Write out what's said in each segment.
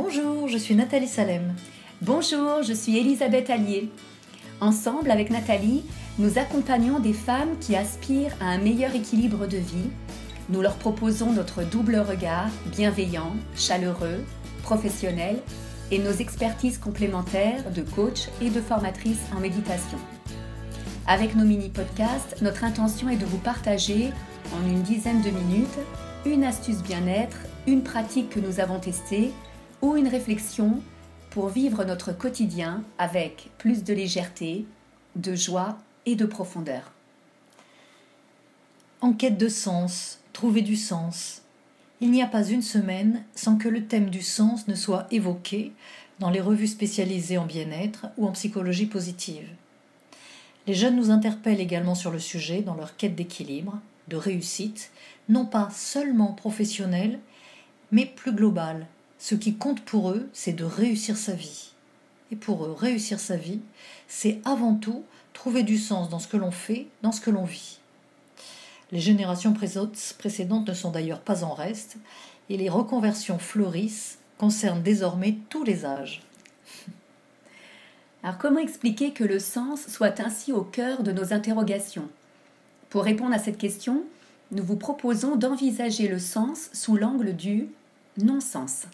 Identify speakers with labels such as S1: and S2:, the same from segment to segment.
S1: Bonjour, je suis Nathalie Salem.
S2: Bonjour, je suis Elisabeth Allier. Ensemble, avec Nathalie, nous accompagnons des femmes qui aspirent à un meilleur équilibre de vie. Nous leur proposons notre double regard, bienveillant, chaleureux, professionnel, et nos expertises complémentaires de coach et de formatrice en méditation. Avec nos mini-podcasts, notre intention est de vous partager en une dizaine de minutes une astuce bien-être, une pratique que nous avons testée ou une réflexion pour vivre notre quotidien avec plus de légèreté, de joie et de profondeur.
S1: En quête de sens, trouver du sens. Il n'y a pas une semaine sans que le thème du sens ne soit évoqué dans les revues spécialisées en bien-être ou en psychologie positive. Les jeunes nous interpellent également sur le sujet dans leur quête d'équilibre, de réussite, non pas seulement professionnelle, mais plus globale, ce qui compte pour eux, c'est de réussir sa vie. Et pour eux, réussir sa vie, c'est avant tout trouver du sens dans ce que l'on fait, dans ce que l'on vit. Les générations précédentes ne sont d'ailleurs pas en reste, et les reconversions fleurissent, concernent désormais tous les âges.
S2: Alors comment expliquer que le sens soit ainsi au cœur de nos interrogations? Pour répondre à cette question, nous vous proposons d'envisager le sens sous l'angle du non-sens.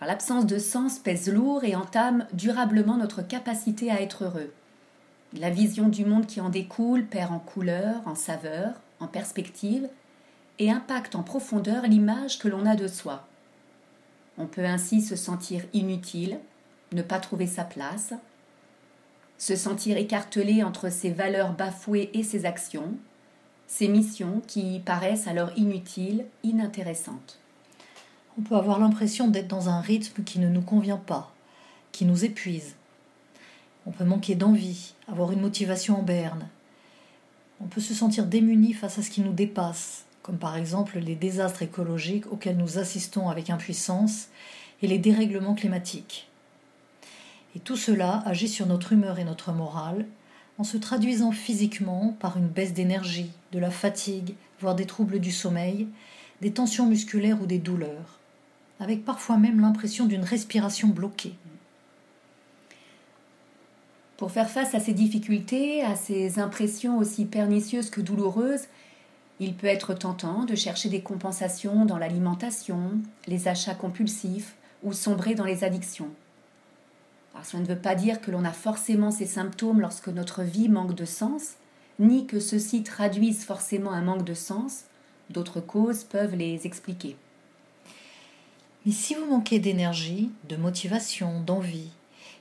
S2: L'absence de sens pèse lourd et entame durablement notre capacité à être heureux. La vision du monde qui en découle perd en couleur, en saveur, en perspective et impacte en profondeur l'image que l'on a de soi. On peut ainsi se sentir inutile, ne pas trouver sa place, se sentir écartelé entre ses valeurs bafouées et ses actions, ses missions qui paraissent alors inutiles, inintéressantes
S1: on peut avoir l'impression d'être dans un rythme qui ne nous convient pas, qui nous épuise. On peut manquer d'envie, avoir une motivation en berne. On peut se sentir démuni face à ce qui nous dépasse, comme par exemple les désastres écologiques auxquels nous assistons avec impuissance et les dérèglements climatiques. Et tout cela agit sur notre humeur et notre morale, en se traduisant physiquement par une baisse d'énergie, de la fatigue, voire des troubles du sommeil, des tensions musculaires ou des douleurs avec parfois même l'impression d'une respiration bloquée.
S2: Pour faire face à ces difficultés, à ces impressions aussi pernicieuses que douloureuses, il peut être tentant de chercher des compensations dans l'alimentation, les achats compulsifs ou sombrer dans les addictions. Cela ne veut pas dire que l'on a forcément ces symptômes lorsque notre vie manque de sens, ni que ceux-ci traduisent forcément un manque de sens, d'autres causes peuvent les expliquer.
S1: Mais si vous manquez d'énergie, de motivation, d'envie,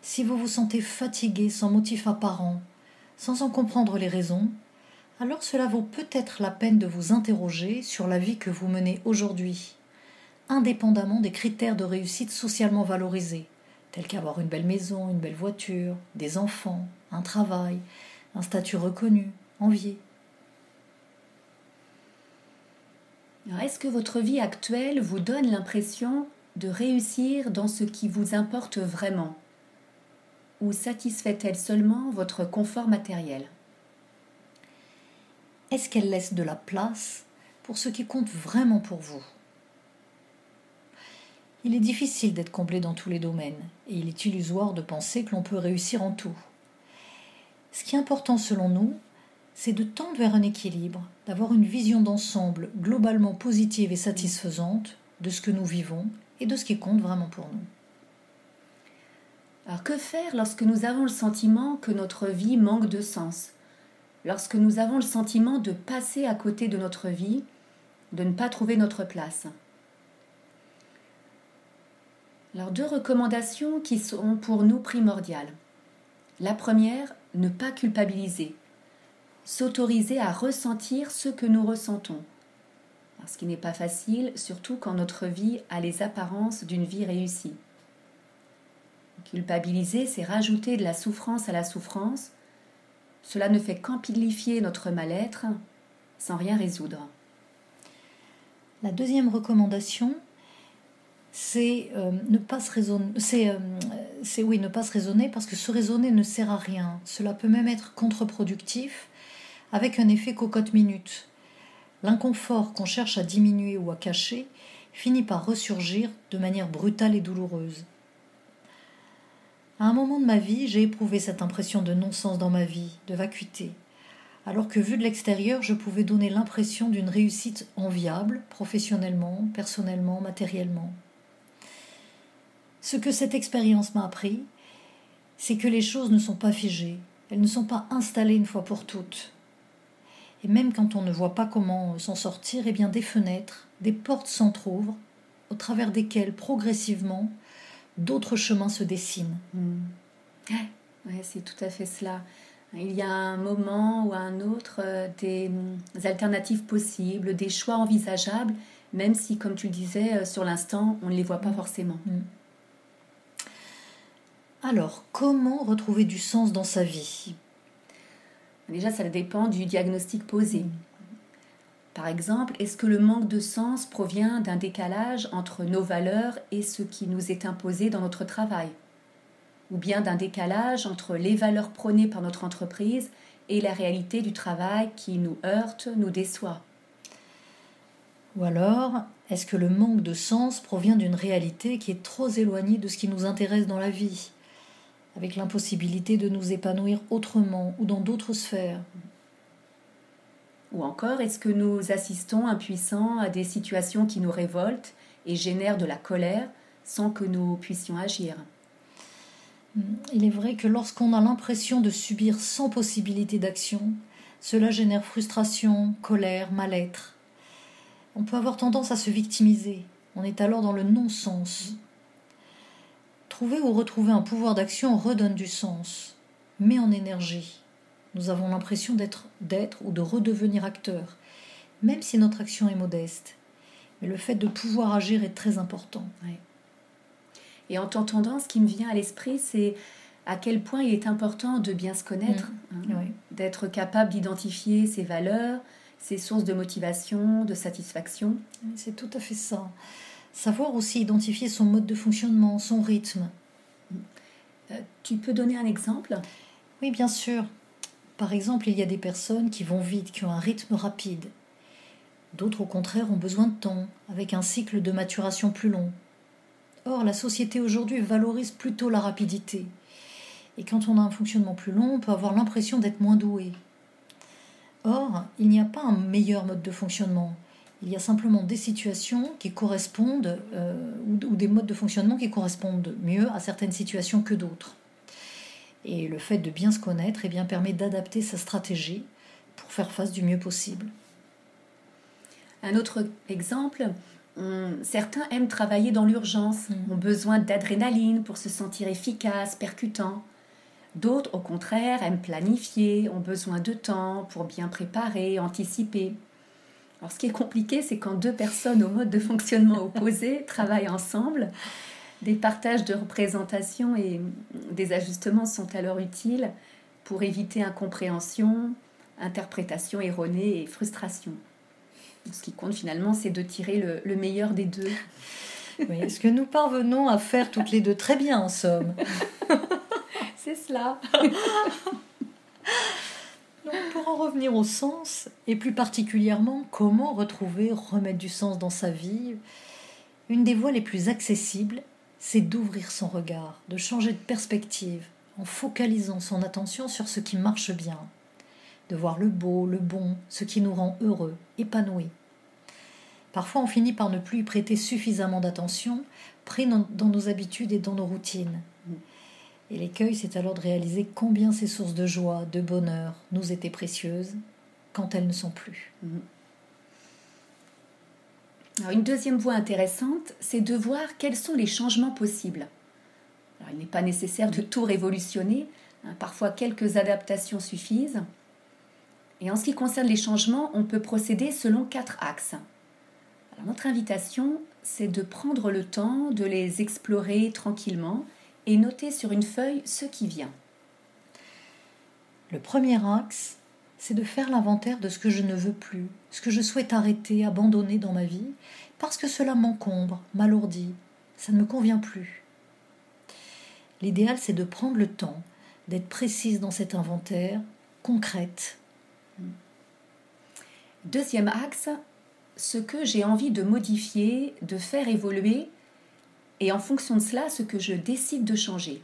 S1: si vous vous sentez fatigué sans motif apparent, sans en comprendre les raisons, alors cela vaut peut-être la peine de vous interroger sur la vie que vous menez aujourd'hui, indépendamment des critères de réussite socialement valorisés, tels qu'avoir une belle maison, une belle voiture, des enfants, un travail, un statut reconnu, envié.
S2: Est-ce que votre vie actuelle vous donne l'impression de réussir dans ce qui vous importe vraiment Ou satisfait-elle seulement votre confort matériel?
S1: Est-ce qu'elle laisse de la place pour ce qui compte vraiment pour vous? Il est difficile d'être comblé dans tous les domaines et il est illusoire de penser que l'on peut réussir en tout. Ce qui est important selon nous, c'est de tendre vers un équilibre, d'avoir une vision d'ensemble globalement positive et satisfaisante de ce que nous vivons et de ce qui compte vraiment pour nous.
S2: Alors que faire lorsque nous avons le sentiment que notre vie manque de sens? Lorsque nous avons le sentiment de passer à côté de notre vie, de ne pas trouver notre place? Alors deux recommandations qui sont pour nous primordiales. La première, ne pas culpabiliser, s'autoriser à ressentir ce que nous ressentons ce qui n'est pas facile, surtout quand notre vie a les apparences d'une vie réussie. Culpabiliser, c'est rajouter de la souffrance à la souffrance. Cela ne fait qu'amplifier notre mal-être sans rien résoudre.
S1: La deuxième recommandation, c'est euh, ne pas se raisonner. C'est, euh, ne pas se raisonner parce que se raisonner ne sert à rien. Cela peut même être contre-productif avec un effet cocotte minute. L'inconfort qu'on cherche à diminuer ou à cacher finit par ressurgir de manière brutale et douloureuse. À un moment de ma vie, j'ai éprouvé cette impression de non-sens dans ma vie, de vacuité, alors que vu de l'extérieur, je pouvais donner l'impression d'une réussite enviable, professionnellement, personnellement, matériellement. Ce que cette expérience m'a appris, c'est que les choses ne sont pas figées, elles ne sont pas installées une fois pour toutes. Et même quand on ne voit pas comment s'en sortir, eh bien des fenêtres, des portes s'entr'ouvrent, au travers desquelles progressivement d'autres chemins se dessinent.
S2: Ouais, c'est tout à fait cela. Il y a un moment ou un autre euh, des, alternatives possibles, des choix envisageables, même si, comme tu le disais, euh, sur l'instant, on ne les voit pas forcément. Hmm.
S1: Alors, comment retrouver du sens dans sa vie?
S2: Déjà, ça dépend du diagnostic posé. Par exemple, est-ce que le manque de sens provient d'un décalage entre nos valeurs et ce qui nous est imposé dans notre travail? Ou bien d'un décalage entre les valeurs prônées par notre entreprise et la réalité du travail qui nous heurte, nous déçoit?
S1: Ou alors, est-ce que le manque de sens provient d'une réalité qui est trop éloignée de ce qui nous intéresse dans la vie? Avec l'impossibilité de nous épanouir autrement ou dans d'autres sphères
S2: Ou encore, est-ce que nous assistons impuissants à des situations qui nous révoltent et génèrent de la colère sans que nous puissions agir?
S1: Il est vrai que lorsqu'on a l'impression de subir sans possibilité d'action, cela génère frustration, colère, mal-être. On peut avoir tendance à se victimiser. On est alors dans le non-sens, Trouver ou retrouver un pouvoir d'action redonne du sens, met en énergie. Nous avons l'impression d'être, d'être ou de redevenir acteur, même si notre action est modeste. Mais le fait de pouvoir agir est très important.
S2: Et en t'entendant, ce qui me vient à l'esprit, c'est à quel point il est important de bien se connaître,
S1: mmh. hein,
S2: d'être capable d'identifier ses valeurs, ses sources de motivation, de satisfaction.
S1: C'est tout à fait ça. Savoir aussi identifier son mode de fonctionnement, son rythme.
S2: Euh, tu peux donner un exemple?
S1: Oui, bien sûr. Par exemple, il y a des personnes qui vont vite, qui ont un rythme rapide. D'autres, au contraire, ont besoin de temps, avec un cycle de maturation plus long. Or, la société aujourd'hui valorise plutôt la rapidité. Et quand on a un fonctionnement plus long, on peut avoir l'impression d'être moins doué. Or, il n'y a pas un meilleur mode de fonctionnement. Il y a simplement des situations qui correspondent, euh, ou, des modes de fonctionnement qui correspondent mieux à certaines situations que d'autres. Et le fait de bien se connaître eh bien, permet d'adapter sa stratégie pour faire face du mieux possible.
S2: Un autre exemple, certains aiment travailler dans l'urgence, mm. ont besoin d'adrénaline pour se sentir efficace, percutant. D'autres, au contraire, aiment planifier, ont besoin de temps pour bien préparer, anticiper. Alors, ce qui est compliqué, c'est quand deux personnes au mode de fonctionnement opposé travaillent ensemble. Des partages de représentation et des ajustements sont alors utiles pour éviter incompréhension, interprétation erronée et frustration. Ce qui compte finalement, c'est de tirer le, meilleur des deux.
S1: Oui, ce que nous parvenons à faire toutes les deux très bien, en somme.
S2: c'est cela.
S1: pour en revenir au sens, et plus particulièrement comment retrouver, remettre du sens dans sa vie, une des voies les plus accessibles, c'est d'ouvrir son regard, de changer de perspective, en focalisant son attention sur ce qui marche bien, de voir le beau, le bon, ce qui nous rend heureux, épanouis. Parfois on finit par ne plus y prêter suffisamment d'attention, pris dans nos habitudes et dans nos routines. Et l'écueil, c'est alors de réaliser combien ces sources de joie, de bonheur nous étaient précieuses quand elles ne sont plus. Mhm.
S2: Une deuxième voie intéressante, c'est de voir quels sont les changements possibles. Il n'est pas nécessaire de tout révolutionner, hein, parfois quelques adaptations suffisent. Et en ce qui concerne les changements, on peut procéder selon quatre axes. Notre invitation, c'est de prendre le temps de les explorer tranquillement et noter sur une feuille ce qui vient.
S1: Le premier axe, c'est de faire l'inventaire de ce que je ne veux plus, ce que je souhaite arrêter, abandonner dans ma vie, parce que cela m'encombre, m'alourdit, ça ne me convient plus. L'idéal, c'est de prendre le temps, d'être précise dans cet inventaire, concrète.
S2: Deuxième axe, ce que j'ai envie de modifier, de faire évoluer, et en fonction de cela, ce que je décide de changer.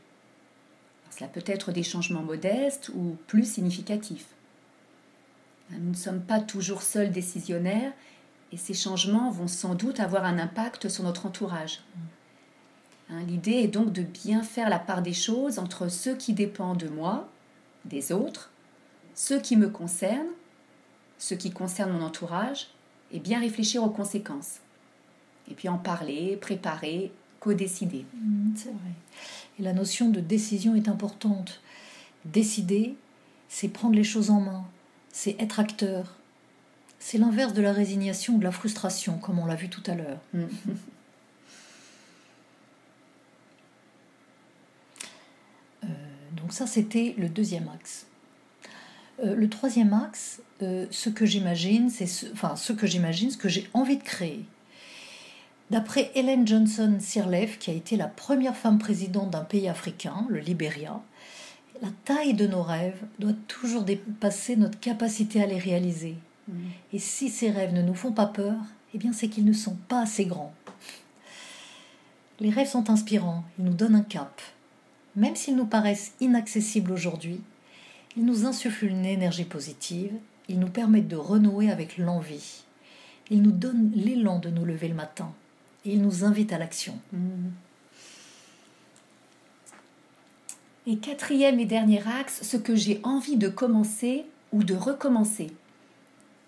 S2: cela peut être des changements modestes ou plus significatifs. Nous ne sommes pas toujours seuls décisionnaires, et ces changements vont sans doute avoir un impact sur notre entourage. Hein, l'idée est donc de bien faire la part des choses entre ce qui dépend de moi, des autres, ce qui me concerne, ce qui concerne mon entourage, et bien réfléchir aux conséquences. Et puis en parler, préparer, co-décider.
S1: Mmh, c'est vrai. Et la notion de décision est importante. Décider, c'est prendre les choses en main, c'est être acteur. C'est l'inverse de la résignation ou de la frustration, comme on l'a vu tout à l'heure. Mmh. Euh, donc ça, c'était le deuxième axe. Euh, le troisième axe, euh, ce que j'imagine, c'est ce, enfin ce que j'imagine, ce que j'ai envie de créer. D'après Helen Johnson Sirleaf, qui a été la première femme présidente d'un pays africain, le Libéria, la taille de nos rêves doit toujours dépasser notre capacité à les réaliser. Mm. Et si ces rêves ne nous font pas peur, eh bien c'est qu'ils ne sont pas assez grands. Les rêves sont inspirants, ils nous donnent un cap. Même s'ils nous paraissent inaccessibles aujourd'hui, ils nous insufflent une énergie positive, ils nous permettent de renouer avec l'envie. Ils nous donnent l'élan de nous lever le matin et ils nous invitent à l'action.
S2: Et quatrième et dernier axe, ce que j'ai envie de commencer ou de recommencer.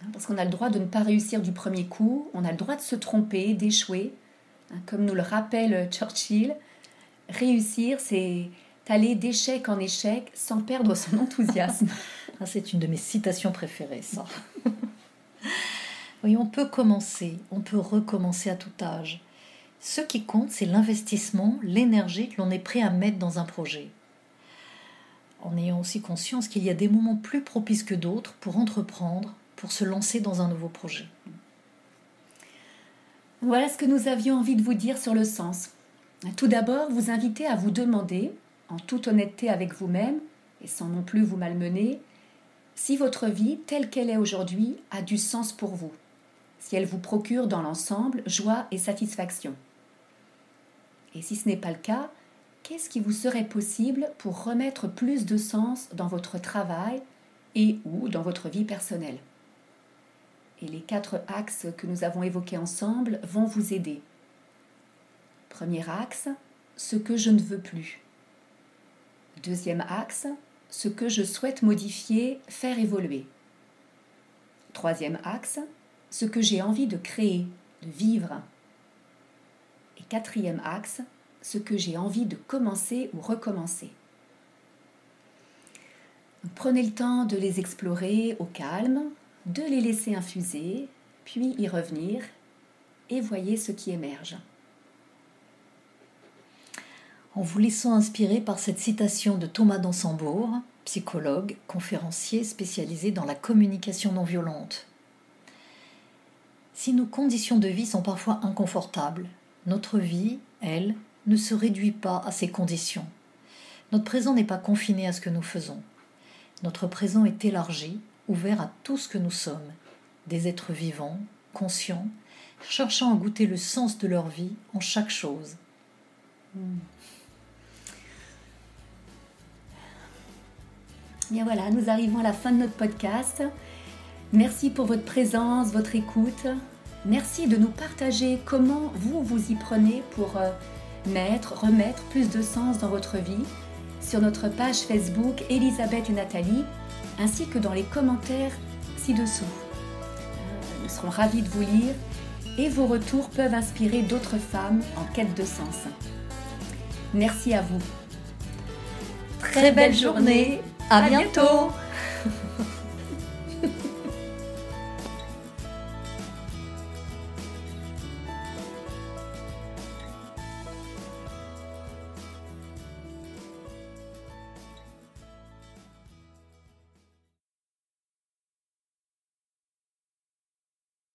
S2: Hein, parce qu'on a le droit de ne pas réussir du premier coup, on a le droit de se tromper, d'échouer. Hein, comme nous le rappelle Churchill, réussir, c'est aller d'échec en échec sans perdre son enthousiasme.
S1: Ah, c'est une de mes citations préférées, ça. on peut commencer, on peut recommencer à tout âge. Ce qui compte, c'est l'investissement, l'énergie que l'on est prêt à mettre dans un projet en ayant aussi conscience qu'il y a des moments plus propices que d'autres pour entreprendre, pour se lancer dans un nouveau projet.
S2: Voilà ce que nous avions envie de vous dire sur le sens. Tout d'abord, vous inviter à vous demander, en toute honnêteté avec vous-même, et sans non plus vous malmener, si votre vie, telle qu'elle est aujourd'hui, a du sens pour vous, si elle vous procure dans l'ensemble joie et satisfaction. Et si ce n'est pas le cas, qu'est-ce qui vous serait possible pour remettre plus de sens dans votre travail et ou dans votre vie personnelle? Et les quatre axes que nous avons évoqués ensemble vont vous aider. Premier axe, ce que je ne veux plus. Deuxième axe, ce que je souhaite modifier, faire évoluer. Troisième axe, ce que j'ai envie de créer, de vivre. Et quatrième axe, ce que j'ai envie de commencer ou recommencer. prenez le temps de les explorer au calme, de les laisser infuser, puis y revenir et voyez ce qui émerge.
S1: En vous laissant inspirer par cette citation de Thomas Dansembourg, psychologue, conférencier spécialisé dans la communication non violente. Si nos conditions de vie sont parfois inconfortables, notre vie, elle, ne se réduit pas à ces conditions. Notre présent n'est pas confiné à ce que nous faisons. Notre présent est élargi, ouvert à tout ce que nous sommes, des êtres vivants, conscients, cherchant à goûter le sens de leur vie en chaque chose.
S2: Hmm. Bien voilà, nous arrivons à la fin de notre podcast. Merci pour votre présence, votre écoute. Merci de nous partager comment vous vous y prenez pour euh, mettre, remettre plus de sens dans votre vie sur notre page Facebook Elisabeth et Nathalie, ainsi que dans les commentaires ci-dessous. Nous serons ravis de vous lire et vos retours peuvent inspirer d'autres femmes en quête de sens. Merci à vous.
S1: Très belle journée. À bientôt.